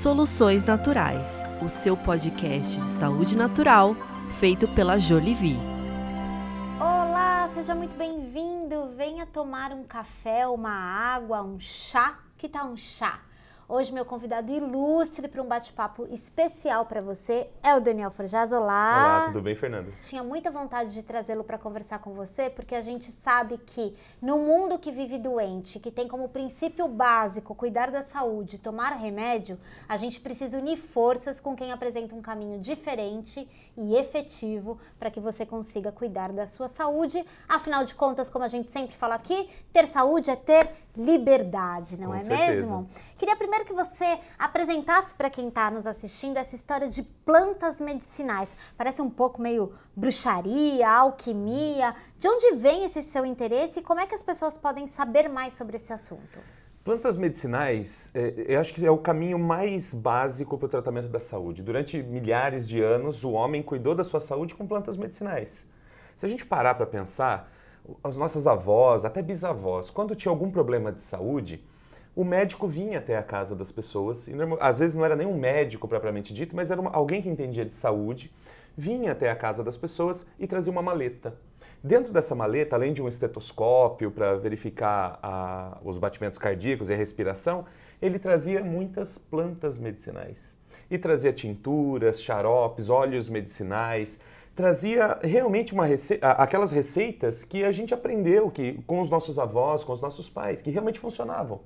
Soluções Naturais, o seu podcast de saúde natural feito pela Jolivie. Olá, seja muito bem-vindo. Venha tomar um café, uma água, um chá. Que tal um chá? Hoje meu convidado ilustre para um bate-papo especial para você é o Daniel Forjaz. Olá. Olá, tudo bem, Fernando? Tinha muita vontade de trazê-lo para conversar com você, porque a gente sabe que no mundo que vive doente, que tem como princípio básico cuidar da saúde, tomar remédio, a gente precisa unir forças com quem apresenta um caminho diferente e efetivo para que você consiga cuidar da sua saúde. Afinal de contas, como a gente sempre fala aqui, ter saúde é ter liberdade, não Com é certeza. mesmo? Queria primeiro que você apresentasse para quem está nos assistindo essa história de plantas medicinais. Parece um pouco meio bruxaria, alquimia. De onde vem esse seu interesse e como é que as pessoas podem saber mais sobre esse assunto? Plantas medicinais, é, eu acho que é o caminho mais básico para o tratamento da saúde. Durante milhares de anos, o homem cuidou da sua saúde com plantas medicinais. Se a gente parar para pensar, as nossas avós, até bisavós, quando tinha algum problema de saúde, o médico vinha até a casa das pessoas, e às vezes não era nem um médico propriamente dito, mas era uma- alguém que entendia de saúde, vinha até a casa das pessoas e trazia uma maleta. Dentro dessa maleta, além de um estetoscópio para verificar a- os batimentos cardíacos e a respiração, ele trazia muitas plantas medicinais. E trazia tinturas, xaropes, óleos medicinais, trazia realmente uma rece- aquelas receitas que a gente aprendeu que, com os nossos avós, com os nossos pais, que realmente funcionavam.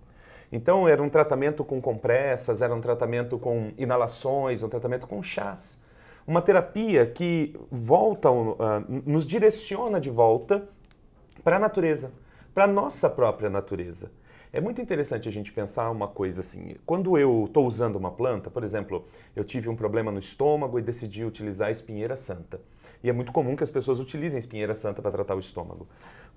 Então, era um tratamento com compressas, era um tratamento com inalações, um tratamento com chás. Uma terapia que volta, ah, nos direciona de volta para a natureza, para a nossa própria natureza. É muito interessante a gente pensar uma coisa assim. Quando eu estou usando uma planta, por exemplo, eu tive um problema no estômago e decidi utilizar a espinheira santa. E é muito comum que as pessoas utilizem a espinheira santa para tratar o estômago.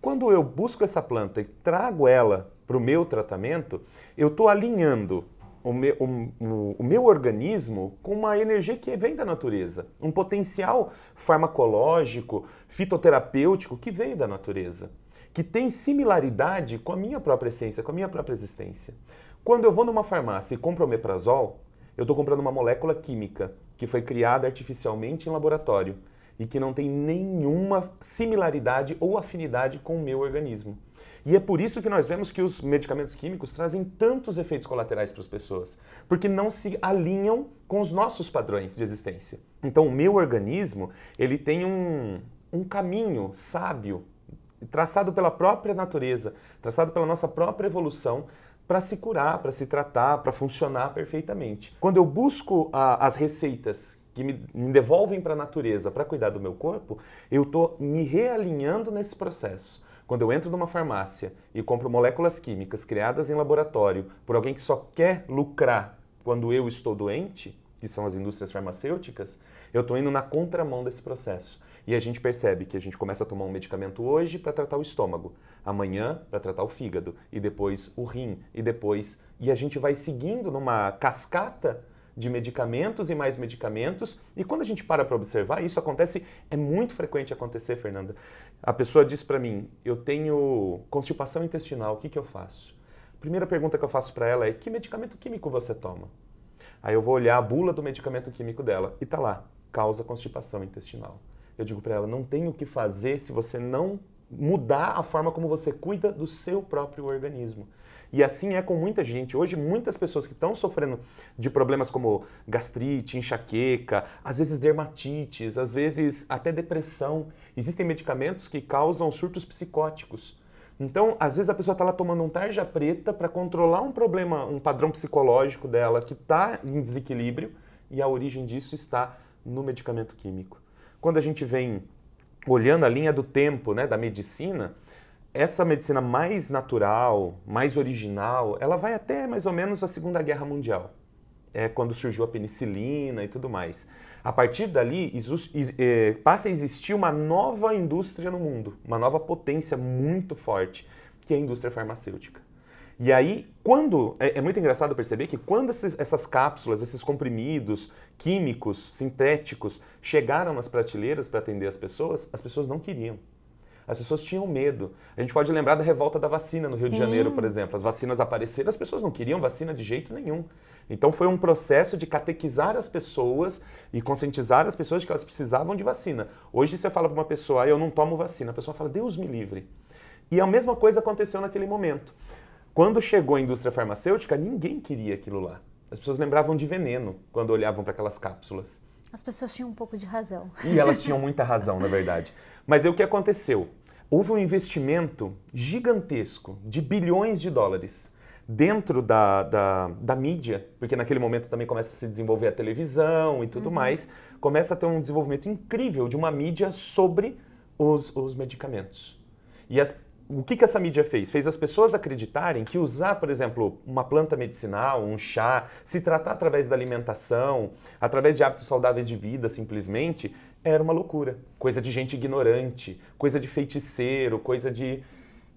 Quando eu busco essa planta e trago ela para o meu tratamento, eu estou alinhando o meu, o- o- meu organismo com uma energia que vem da natureza, um potencial farmacológico, fitoterapêutico que veio da natureza, que tem similaridade com a minha própria essência, com a minha própria existência. Quando eu vou numa farmácia e compro omeprazol, eu estou comprando uma molécula química que foi criada artificialmente em laboratório e que não tem nenhuma similaridade ou afinidade com o meu organismo. E é por isso que nós vemos que os medicamentos químicos trazem tantos efeitos colaterais para as pessoas, porque não se alinham com os nossos padrões de existência. Então, o meu organismo, ele tem um, um caminho sábio, traçado pela própria natureza, traçado pela nossa própria evolução, para se curar, para se tratar, para funcionar perfeitamente. Quando eu busco ah, as receitas que me, me devolvem para a natureza para cuidar do meu corpo, eu estou me realinhando nesse processo. Quando eu entro numa farmácia e compro moléculas químicas criadas em laboratório por alguém que só quer lucrar quando eu estou doente, que são as indústrias farmacêuticas, eu estou indo na contramão desse processo. E a gente percebe que a gente começa a tomar um medicamento hoje para tratar o estômago, amanhã para tratar o fígado, e depois o rim, e depois. E a gente vai seguindo numa cascata de medicamentos e mais medicamentos. E quando a gente para para observar, isso acontece, é muito frequente acontecer, Fernanda. A pessoa diz para mim: eu tenho constipação intestinal, o que, que eu faço? Primeira pergunta que eu faço para ela é: que medicamento químico você toma? Aí eu vou olhar a bula do medicamento químico dela e tá lá, causa constipação intestinal. Eu digo para ela, não tem o que fazer se você não mudar a forma como você cuida do seu próprio organismo. E assim é com muita gente. Hoje, muitas pessoas que estão sofrendo de problemas como gastrite, enxaqueca, às vezes dermatites, às vezes até depressão. Existem medicamentos que causam surtos psicóticos. Então, às vezes a pessoa está lá tomando um tarja preta para controlar um problema, um padrão psicológico dela que está em desequilíbrio e a origem disso está no medicamento químico. Quando a gente vem olhando a linha do tempo né, da medicina, essa medicina mais natural, mais original, ela vai até mais ou menos a Segunda Guerra Mundial. É quando surgiu a penicilina e tudo mais. A partir dali, eh, passa a existir uma nova indústria no mundo, uma nova potência muito forte, que é a indústria farmacêutica. E aí, quando. É, é muito engraçado perceber que quando essas cápsulas, esses comprimidos químicos, sintéticos, chegaram nas prateleiras para atender as pessoas, as pessoas não queriam. As pessoas tinham medo. A gente pode lembrar da revolta da vacina no Rio de Sim. Janeiro, por exemplo. As vacinas apareceram, as pessoas não queriam vacina de jeito nenhum. Então foi um processo de catequizar as pessoas e conscientizar as pessoas de que elas precisavam de vacina. Hoje você fala para uma pessoa, ah, eu não tomo vacina, a pessoa fala, Deus me livre. E a mesma coisa aconteceu naquele momento. Quando chegou a indústria farmacêutica, ninguém queria aquilo lá. As pessoas lembravam de veneno quando olhavam para aquelas cápsulas. As pessoas tinham um pouco de razão. E elas tinham muita razão, na verdade. Mas aí o que aconteceu? Houve um investimento gigantesco de bilhões de dólares dentro da, da, da, mídia, porque naquele momento também começa a se desenvolver a televisão e tudo uhum. mais, começa a ter um desenvolvimento incrível de uma mídia sobre os, os medicamentos. E as, o que, que essa mídia fez? Fez as pessoas acreditarem que usar, por exemplo, uma planta medicinal, um chá, se tratar através da alimentação, através de hábitos saudáveis de vida, simplesmente, era uma loucura. Coisa de gente ignorante, coisa de feiticeiro, coisa de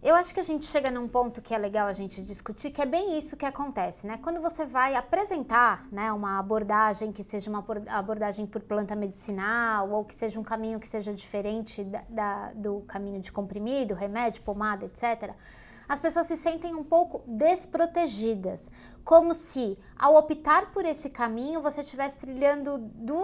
eu acho que a gente chega num ponto que é legal a gente discutir, que é bem isso que acontece, né? Quando você vai apresentar né, uma abordagem que seja uma abordagem por planta medicinal ou que seja um caminho que seja diferente da, da, do caminho de comprimido, remédio, pomada, etc., as pessoas se sentem um pouco desprotegidas, como se ao optar por esse caminho você estivesse trilhando du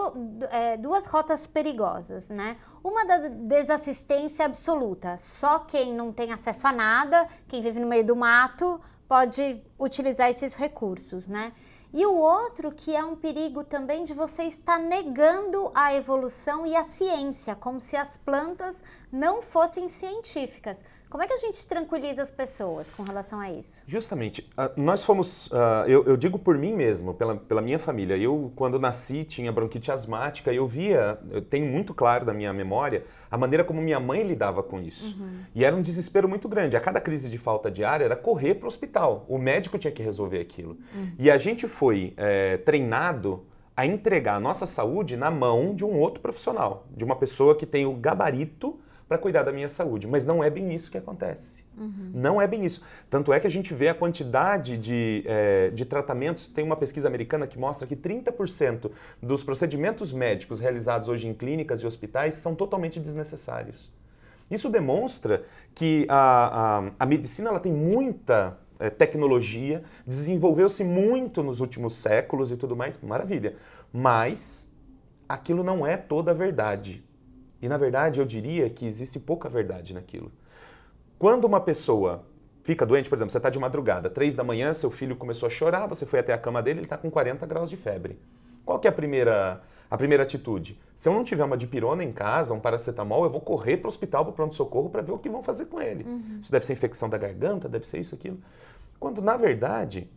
é, duas rotas perigosas, né? Uma da desassistência absoluta, só quem não tem acesso a nada, quem vive no meio do mato, pode utilizar esses recursos, né? E o outro que é um perigo também de você estar negando a evolução e a ciência, como se as plantas não fossem científicas. Como é que a gente tranquiliza as pessoas com relação a isso? Justamente, uh, nós fomos, uh, eu, eu, digo por mim mesmo, pela, pela minha família. Eu, quando nasci, tinha bronquite asmática e eu via, eu tenho muito claro da minha memória, a maneira como minha mãe lidava com isso. Uhum. E era um desespero muito grande. A cada crise de falta de ar era correr para o hospital. O médico tinha que resolver aquilo. Uhum. E a gente foi é, treinado a entregar a nossa saúde na mão de um outro profissional, de uma pessoa que tem o gabarito para cuidar da minha saúde. Mas não é bem isso que acontece. Uhum. Não é bem isso. Tanto é que a gente vê a quantidade de, é, de tratamentos. Tem uma pesquisa americana que mostra que 30% dos procedimentos médicos realizados hoje em clínicas e hospitais são totalmente desnecessários. Isso demonstra que a, a, a medicina ela tem muita é, tecnologia, desenvolveu-se muito nos últimos séculos e tudo mais, maravilha. Mas aquilo não é toda a verdade. E na verdade, eu diria que existe pouca verdade naquilo. Quando uma pessoa fica doente, por exemplo, você está de madrugada, três da manhã, seu filho começou a chorar, você foi até a cama dele, ele está com 40 graus de febre. Qual que é a primeira, a primeira atitude? Se eu não tiver uma dipirona em casa, um paracetamol, eu vou correr para o hospital, para o pronto-socorro, para ver o que vão fazer com ele. Uhum. Isso deve ser infecção da garganta, deve ser isso, aquilo. Quando, na verdade,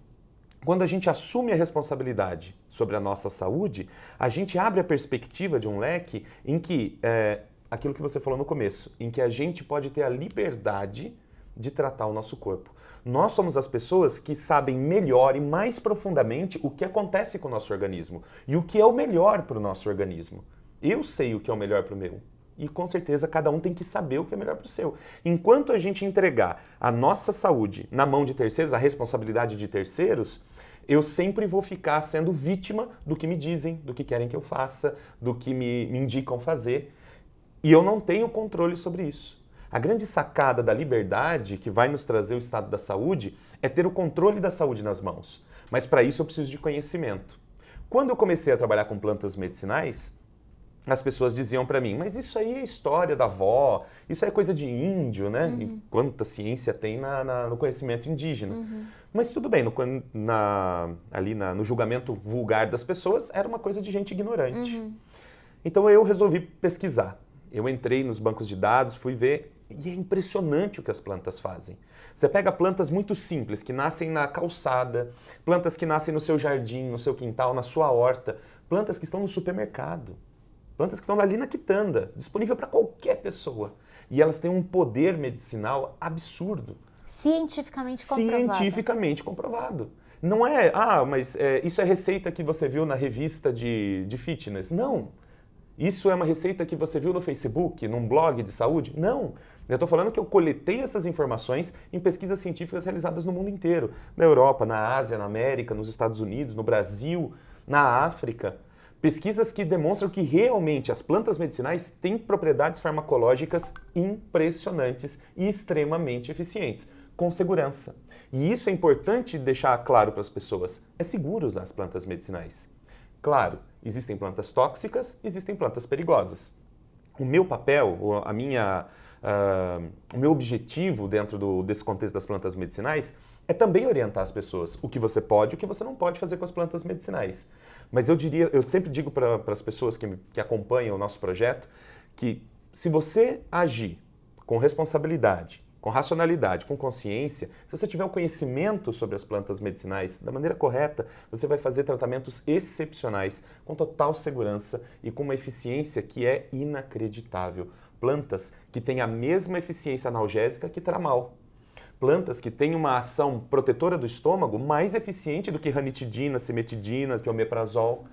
quando a gente assume a responsabilidade sobre a nossa saúde, a gente abre a perspectiva de um leque em que, é, aquilo que você falou no começo, em que a gente pode ter a liberdade de tratar o nosso corpo. Nós somos as pessoas que sabem melhor e mais profundamente o que acontece com o nosso organismo e o que é o melhor para o nosso organismo. Eu sei o que é o melhor para o meu e com certeza cada um tem que saber o que é melhor para o seu. Enquanto a gente entregar a nossa saúde na mão de terceiros, a responsabilidade de terceiros, eu sempre vou ficar sendo vítima do que me dizem, do que querem que eu faça, do que me, me indicam fazer. E eu não tenho controle sobre isso. A grande sacada da liberdade que vai nos trazer o estado da saúde é ter o controle da saúde nas mãos. Mas para isso eu preciso de conhecimento. Quando eu comecei a trabalhar com plantas medicinais, as pessoas diziam para mim, mas isso aí é história da avó, isso aí é coisa de índio, né? Uhum. E quanta ciência tem na, na, no conhecimento indígena. Uhum. Mas tudo bem, no, na, ali na, no julgamento vulgar das pessoas, era uma coisa de gente ignorante. Uhum. Então eu resolvi pesquisar. Eu entrei nos bancos de dados, fui ver, e é impressionante o que as plantas fazem. Você pega plantas muito simples, que nascem na calçada, plantas que nascem no seu jardim, no seu quintal, na sua horta, plantas que estão no supermercado Plantas que estão ali na quitanda, disponível para qualquer pessoa. E elas têm um poder medicinal absurdo. Cientificamente comprovado. Cientificamente comprovado. Não é, ah, mas é, isso é receita que você viu na revista de, de fitness. Não. Isso é uma receita que você viu no Facebook, num blog de saúde? Não. Eu estou falando que eu coletei essas informações em pesquisas científicas realizadas no mundo inteiro. Na Europa, na Ásia, na América, nos Estados Unidos, no Brasil, na África. Pesquisas que demonstram que realmente as plantas medicinais têm propriedades farmacológicas impressionantes e extremamente eficientes, com segurança. E isso é importante deixar claro para as pessoas. É seguro usar as plantas medicinais. Claro, existem plantas tóxicas, existem plantas perigosas. O meu papel, a minha, uh, o meu objetivo dentro do, desse contexto das plantas medicinais é também orientar as pessoas o que você pode e o que você não pode fazer com as plantas medicinais. Mas eu diria, eu sempre digo para as pessoas que, que acompanham o nosso projeto que se você agir com responsabilidade, com racionalidade, com consciência, se você tiver o conhecimento sobre as plantas medicinais da maneira correta, você vai fazer tratamentos excepcionais, com total segurança e com uma eficiência que é inacreditável. Plantas que têm a mesma eficiência analgésica que tramal plantas que têm uma ação protetora do estômago mais eficiente do que ranitidina, cimetidina, que omeprazol.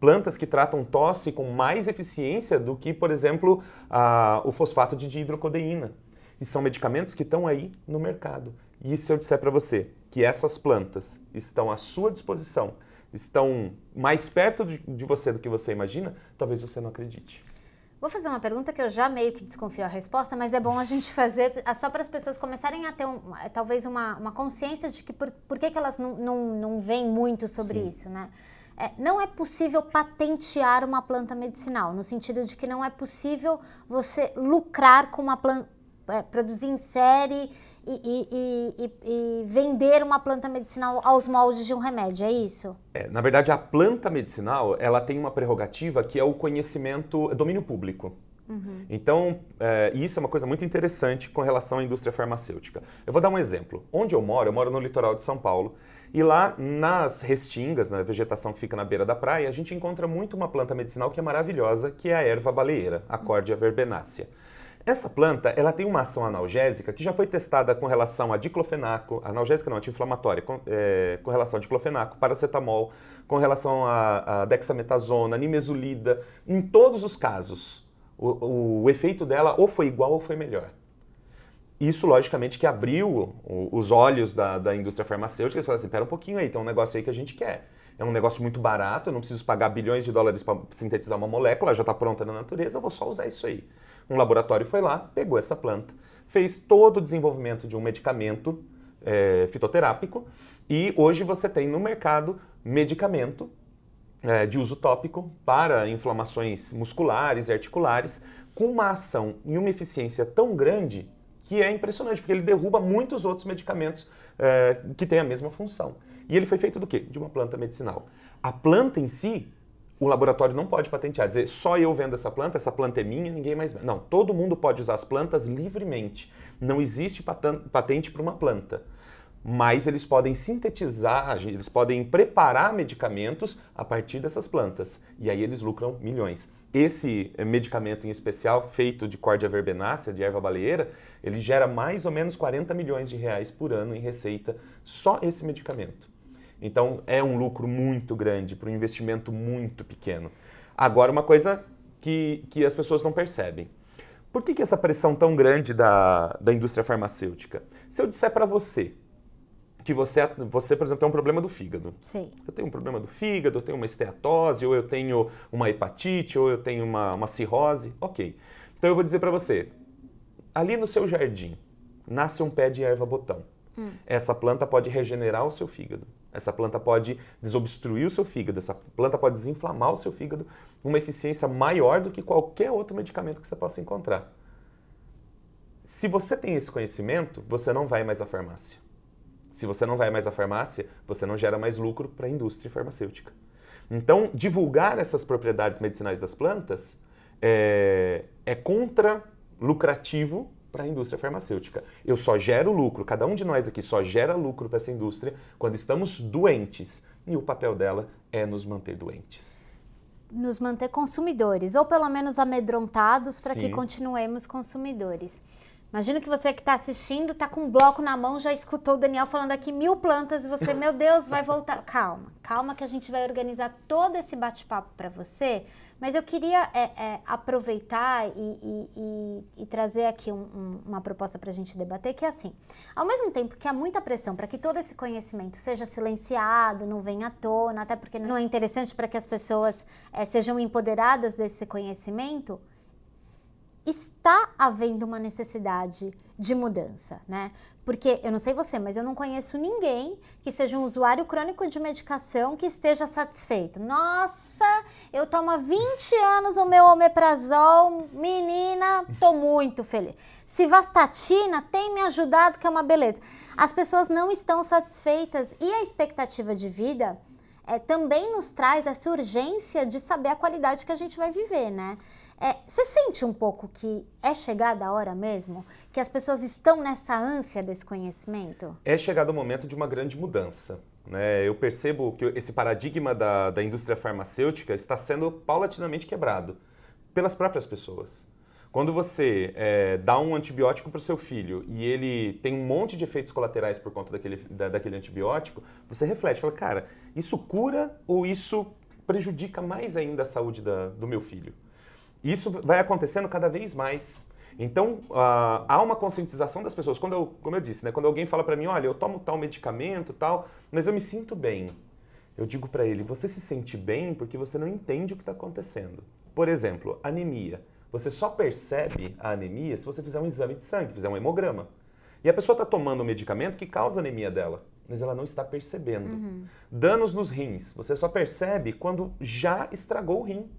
Plantas que tratam tosse com mais eficiência do que, por exemplo, a, o fosfato de dihidrocodeína. E são medicamentos que estão aí no mercado. E se eu disser para você que essas plantas estão à sua disposição, estão mais perto de, de você do que você imagina, talvez você não acredite. Vou fazer uma pergunta que eu já meio que desconfio a resposta, mas é bom a gente fazer só para as pessoas começarem a ter um, talvez uma, uma consciência de que por, por que, que elas não, não, não veem muito sobre Sim. isso, né? É, não é possível patentear uma planta medicinal, no sentido de que não é possível você lucrar com uma planta, é, produzir em série e, e, e, e, vender uma planta medicinal aos moldes de um remédio, é isso? É, na verdade, a planta medicinal ela tem uma prerrogativa que é o conhecimento, é domínio público. Uhum. Então, é, isso é uma coisa muito interessante com relação à indústria farmacêutica. Eu vou dar um exemplo. Onde eu moro, eu moro no litoral de São Paulo, e lá nas restingas, na vegetação que fica na beira da praia, a gente encontra muito uma planta medicinal que é maravilhosa, que é a erva baleeira, a Cordia verbenácea. Essa planta, ela tem uma ação analgésica que já foi testada com relação a diclofenaco, analgésica não, anti-inflamatória, com, é, com, relação a diclofenaco, paracetamol, com relação a, a dexametasona, nimesulida. Em todos os casos, o, o, efeito dela ou foi igual ou foi melhor. Isso, logicamente, que abriu os olhos da, da indústria farmacêutica. Eles falaram assim, pera um pouquinho aí, tem um negócio aí que a gente quer. É um negócio muito barato, eu não preciso pagar bilhões de dólares para sintetizar uma molécula, já está pronta na natureza, eu vou só usar isso aí. Um laboratório foi lá, pegou essa planta, fez todo o desenvolvimento de um medicamento é, fitoterápico e hoje você tem no mercado medicamento é, de uso tópico para inflamações musculares e articulares com uma ação e uma eficiência tão grande que é impressionante, porque ele derruba muitos outros medicamentos é, que têm a mesma função. E ele foi feito do quê? De uma planta medicinal. A planta em si o laboratório não pode patentear, dizer só eu vendo essa planta, essa planta é minha, ninguém mais vende. Não, todo mundo pode usar as plantas livremente. Não existe patente para uma planta. Mas eles podem sintetizar, eles podem preparar medicamentos a partir dessas plantas. E aí eles lucram milhões. Esse eh, medicamento em especial, feito de cordia verbenácea, de erva baleeira, ele gera mais ou menos 40 milhões de reais por ano em receita, só esse medicamento. Então é um lucro muito grande para um investimento muito pequeno. Agora, uma coisa que, que as pessoas não percebem. Por que, que essa pressão tão grande da, da indústria farmacêutica? Se eu disser para você que você, você, por exemplo, tem um problema do fígado. Sim. Eu tenho um problema do fígado, eu tenho uma esteatose, ou eu tenho uma hepatite, ou eu tenho uma, uma cirrose. Ok. Então eu vou dizer para você, ali no seu jardim nasce um pé de erva botão. Hum. Essa planta pode regenerar o seu fígado. Essa planta pode desobstruir o seu fígado, essa planta pode desinflamar o seu fígado, uma eficiência maior do que qualquer outro medicamento que você possa encontrar. Se você tem esse conhecimento, você não vai mais à farmácia. Se você não vai mais à farmácia, você não gera mais lucro para a indústria farmacêutica. Então, divulgar essas propriedades medicinais das plantas é, é contra lucrativo para a indústria farmacêutica. Eu só gero lucro, cada um de nós aqui só gera lucro para essa indústria quando estamos doentes. E o papel dela é nos manter doentes. Nos manter consumidores, ou pelo menos amedrontados para que continuemos consumidores. Imagina que você que está assistindo está com um bloco na mão, já escutou o Daniel falando aqui mil plantas e você, meu Deus, vai voltar. Calma, calma que a gente vai organizar todo esse bate-papo para você mas eu queria é, é, aproveitar e, e, e, e, trazer aqui um, um, uma proposta para a gente debater, que é assim, ao mesmo tempo que há muita pressão para que todo esse conhecimento seja silenciado, não venha à tona, até porque não é interessante para que as pessoas é, sejam empoderadas desse conhecimento, está havendo uma necessidade de mudança, né? Porque eu não sei você, mas eu não conheço ninguém que seja um usuário crônico de medicação que esteja satisfeito. Nossa, eu tomo há 20 anos o meu omeprazol, menina, tô muito feliz. Civastatina tem me ajudado, que é uma beleza. As pessoas não estão satisfeitas e a expectativa de vida é, também nos traz essa urgência de saber a qualidade que a gente vai viver, né? É, você sente um pouco que é chegada a hora mesmo? Que as pessoas estão nessa ânsia desse conhecimento? É chegado o momento de uma grande mudança. Né? Eu percebo que esse paradigma da, da indústria farmacêutica está sendo paulatinamente quebrado pelas próprias pessoas. Quando você é, dá um antibiótico para o seu filho e ele tem um monte de efeitos colaterais por conta daquele, da, daquele antibiótico, você reflete, fala, cara, isso cura ou isso prejudica mais ainda a saúde da, do meu filho? Isso vai acontecendo cada vez mais. Então, uh, há uma conscientização das pessoas. Quando eu, como eu disse, né, quando alguém fala para mim, olha, eu tomo tal medicamento, tal, mas eu me sinto bem. Eu digo para ele, você se sente bem porque você não entende o que está acontecendo. Por exemplo, anemia. Você só percebe a anemia se você fizer um exame de sangue, fizer um hemograma. E a pessoa está tomando um medicamento que causa anemia dela, mas ela não está percebendo. Uhum. Danos nos rins. Você só percebe quando já estragou o rim.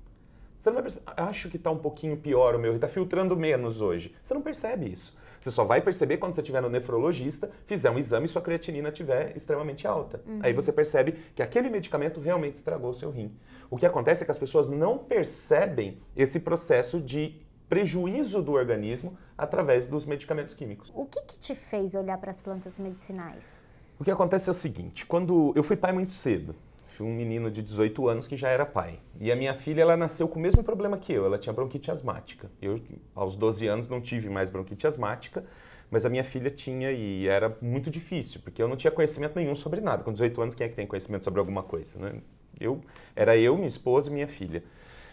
Você não vai perceber, acho que está um pouquinho pior o meu, está filtrando menos hoje. Você não percebe isso. Você só vai perceber quando você estiver no nefrologista, fizer um exame e sua creatinina estiver extremamente alta. Uhum. Aí você percebe que aquele medicamento realmente estragou o seu rim. O que acontece é que as pessoas não percebem esse processo de prejuízo do organismo através dos medicamentos químicos. O que, que te fez olhar para as plantas medicinais? O que acontece é o seguinte, quando eu fui pai muito cedo, um menino de 18 anos que já era pai. E a minha filha, ela nasceu com o mesmo problema que eu, ela tinha bronquite asmática. Eu, aos 12 anos, não tive mais bronquite asmática, mas a minha filha tinha e era muito difícil, porque eu não tinha conhecimento nenhum sobre nada. Com 18 anos, quem é que tem conhecimento sobre alguma coisa, né? Eu, era eu, minha esposa e minha filha.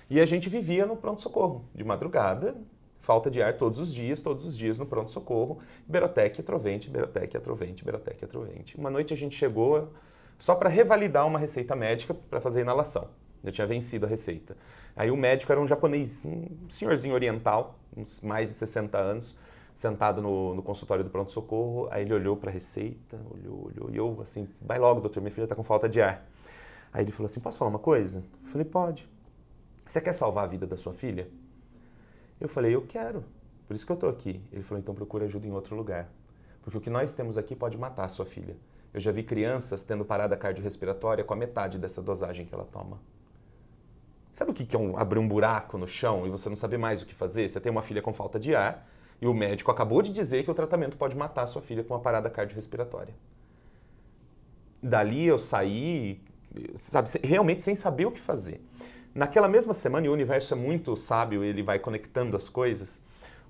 E a gente vivia no pronto-socorro, de madrugada, falta de ar todos os dias, todos os dias no pronto-socorro, Berotec, Trovente, Berotec, Trovente, Berotec, Trovente. Uma noite a gente chegou só para revalidar uma receita médica para fazer inalação. Já tinha vencido a receita. Aí o médico era um japonês, um senhorzinho oriental, uns mais de 60 anos, sentado no, no consultório do pronto-socorro. Aí ele olhou para a receita, olhou, olhou, e eu assim, vai logo, doutor, minha filha está com falta de ar. Aí ele falou assim: posso falar uma coisa? Eu falei: pode. Você quer salvar a vida da sua filha? Eu falei: eu quero. Por isso que eu estou aqui. Ele falou: então procure ajuda em outro lugar. Porque o que nós temos aqui pode matar a sua filha. Eu já vi crianças tendo parada cardiorrespiratória com a metade dessa dosagem que ela toma. Sabe o que é um, abrir um buraco no chão e você não saber mais o que fazer? Você tem uma filha com falta de ar e o médico acabou de dizer que o tratamento pode matar a sua filha com uma parada cardiorrespiratória. Dali eu saí, sabe, realmente sem saber o que fazer. Naquela mesma semana, e o universo é muito sábio, ele vai conectando as coisas.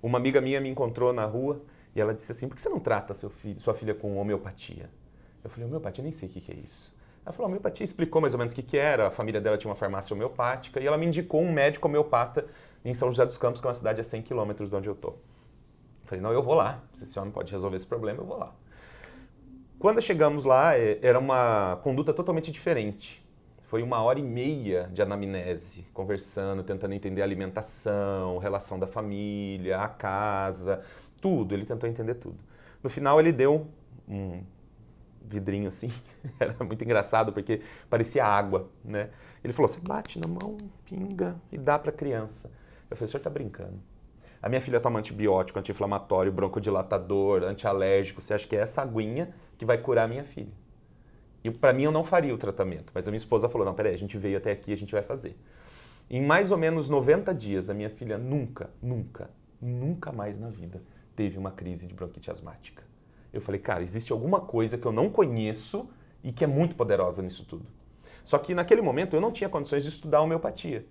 Uma amiga minha me encontrou na rua e ela disse assim: por que você não trata filho, sua filha com homeopatia? Eu falei, homeopatia, nem sei o que, que é isso. Ela falou, homeopatia explicou mais ou menos o que, que era, a família dela tinha uma farmácia homeopática e ela me indicou um médico homeopata em São José dos Campos, que é uma cidade a 100 quilômetros de onde eu tô. Eu falei, não, eu vou lá, se esse homem pode resolver esse problema, eu vou lá. Quando chegamos lá, é, era uma conduta totalmente diferente. Foi uma hora e meia de anamnese, conversando, tentando entender a alimentação, relação da família, a casa, tudo. Ele tentou entender tudo. No final, ele deu um vidrinho assim. Era muito engraçado porque parecia água, né? Ele falou: "Você bate na mão, pinga e dá para criança". Eu falei: "O senhor tá brincando?" A minha filha toma antibiótico, anti-inflamatório, broncodilatador, antialérgico. Você acha que é essa aguinha que vai curar a minha filha? E para mim eu não faria o tratamento, mas a minha esposa falou: "Não, peraí, a gente veio até aqui, a gente vai fazer". Em mais ou menos 90 dias, a minha filha nunca, nunca, nunca mais na vida teve uma crise de bronquite asmática. Eu falei, cara, existe alguma coisa que eu não conheço e que é muito poderosa nisso tudo. Só que naquele momento eu não tinha condições de estudar homeopatia.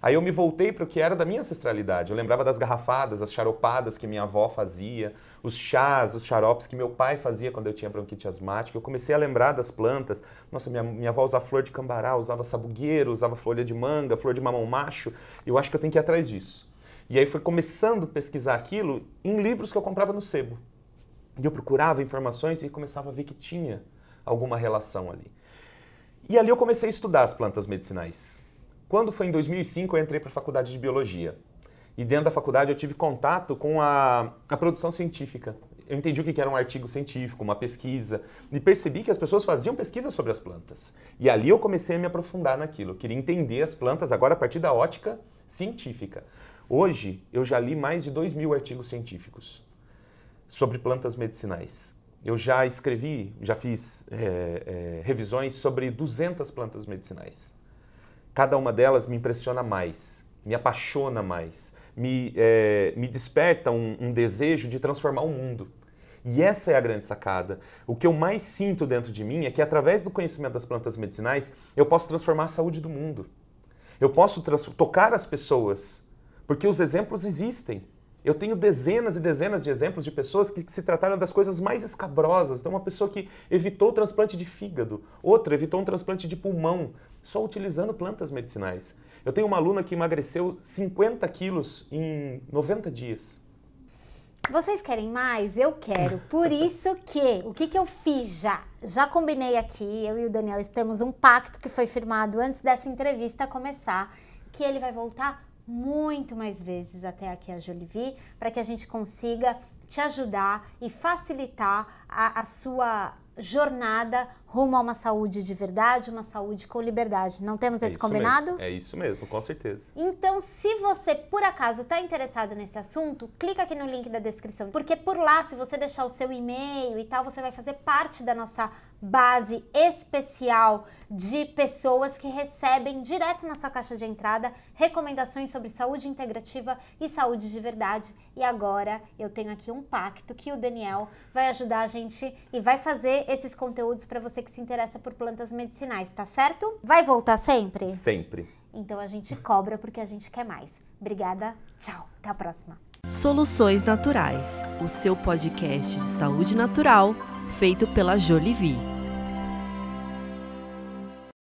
Aí eu me voltei para o que era da minha ancestralidade. Eu lembrava das garrafadas, as charopadas que minha avó fazia, os chás, os xaropes que meu pai fazia quando eu tinha bronquite asmática. Eu comecei a lembrar das plantas. Nossa, minha, minha avó usava flor de cambará, usava sabugueiro, usava folha de manga, flor de mamão macho. Eu acho que eu tenho que ir atrás disso. E aí foi começando a pesquisar aquilo em livros que eu comprava no sebo. E eu procurava informações e começava a ver que tinha alguma relação ali. E ali eu comecei a estudar as plantas medicinais. Quando foi em 2005 eu entrei para a faculdade de biologia. E dentro da faculdade eu tive contato com a, a produção científica. Eu entendi o que era um artigo científico, uma pesquisa, e percebi que as pessoas faziam pesquisa sobre as plantas. E ali eu comecei a me aprofundar naquilo. Eu queria entender as plantas agora a partir da ótica científica. Hoje eu já li mais de 2 mil artigos científicos sobre plantas medicinais. Eu já escrevi, já fiz é, é, revisões sobre 200 plantas medicinais. Cada uma delas me impressiona mais, me apaixona mais, me, é, me desperta um, um desejo de transformar o mundo. E essa é a grande sacada. O que eu mais sinto dentro de mim é que, através do conhecimento das plantas medicinais, eu posso transformar a saúde do mundo. Eu posso tocar as pessoas, porque os exemplos existem. Eu tenho dezenas e dezenas de exemplos de pessoas que, que, se trataram das coisas mais escabrosas. Então, uma pessoa que evitou o transplante de fígado, outra evitou um transplante de pulmão, só utilizando plantas medicinais. Eu tenho uma aluna que emagreceu 50 quilos em 90 dias. Vocês querem mais? Eu quero. Por isso que, o que, que eu fiz já? Já combinei aqui, eu e o Daniel temos um pacto que foi firmado antes dessa entrevista começar, que ele vai voltar muito mais vezes até aqui a Jolivie, para que a gente consiga te ajudar e facilitar a, a sua jornada rumo a uma saúde de verdade, uma saúde com liberdade. Não temos é esse combinado? Mesmo. É isso mesmo, com certeza. Então, se você por acaso está interessado nesse assunto, clica aqui no link da descrição, porque por lá, se você deixar o seu e-mail e tal, você vai fazer parte da nossa base especial de pessoas que recebem direto na sua caixa de entrada recomendações sobre saúde integrativa e saúde de verdade. E agora eu tenho aqui um pacto que o Daniel vai ajudar a gente e vai fazer esses conteúdos para você que se interessa por plantas medicinais, tá certo? Vai voltar sempre? Sempre. Então a gente cobra porque a gente quer mais. Obrigada, tchau, até a próxima. Soluções Naturais, o seu podcast de saúde natural feito pela Jolivie.